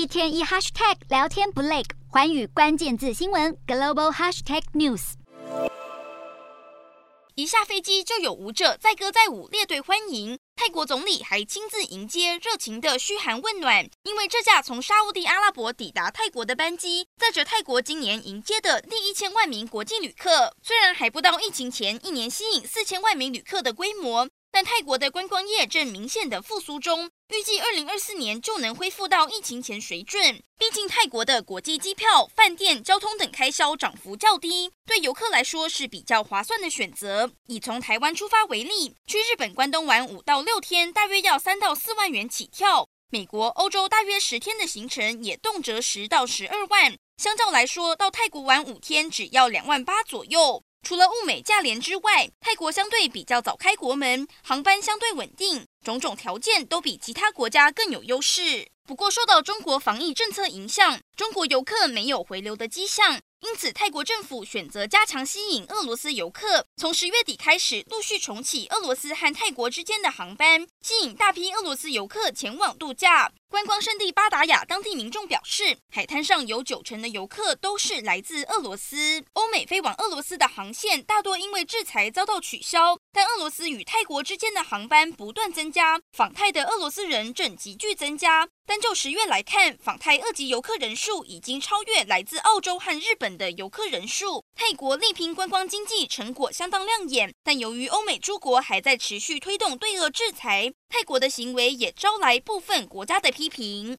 一天一 hashtag 聊天不累，寰宇关键字新闻 global hashtag news。一下飞机就有舞者载歌载舞列队欢迎，泰国总理还亲自迎接，热情的嘘寒问暖。因为这架从沙乌地阿拉伯抵达泰国的班机，载着泰国今年迎接的第一千万名国际旅客。虽然还不到疫情前一年吸引四千万名旅客的规模。但泰国的观光业正明显的复苏中，预计二零二四年就能恢复到疫情前水准。毕竟泰国的国际机票、饭店、交通等开销涨幅较低，对游客来说是比较划算的选择。以从台湾出发为例，去日本关东玩五到六天，大约要三到四万元起跳；美国、欧洲大约十天的行程也动辄十到十二万。相较来说，到泰国玩五天只要两万八左右。除了物美价廉之外，泰国相对比较早开国门，航班相对稳定，种种条件都比其他国家更有优势。不过，受到中国防疫政策影响，中国游客没有回流的迹象。因此，泰国政府选择加强吸引俄罗斯游客，从十月底开始陆续重启俄罗斯和泰国之间的航班，吸引大批俄罗斯游客前往度假。观光胜地巴达雅当地民众表示，海滩上有九成的游客都是来自俄罗斯。欧美飞往俄罗斯的航线大多因为制裁遭到取消，但俄罗斯与泰国之间的航班不断增加，访泰的俄罗斯人正急剧增加。单就十月来看，访泰二级游客人数已经超越来自澳洲和日本的游客人数。泰国力拼观光经济成果相当亮眼，但由于欧美诸国还在持续推动对俄制裁，泰国的行为也招来部分国家的批评。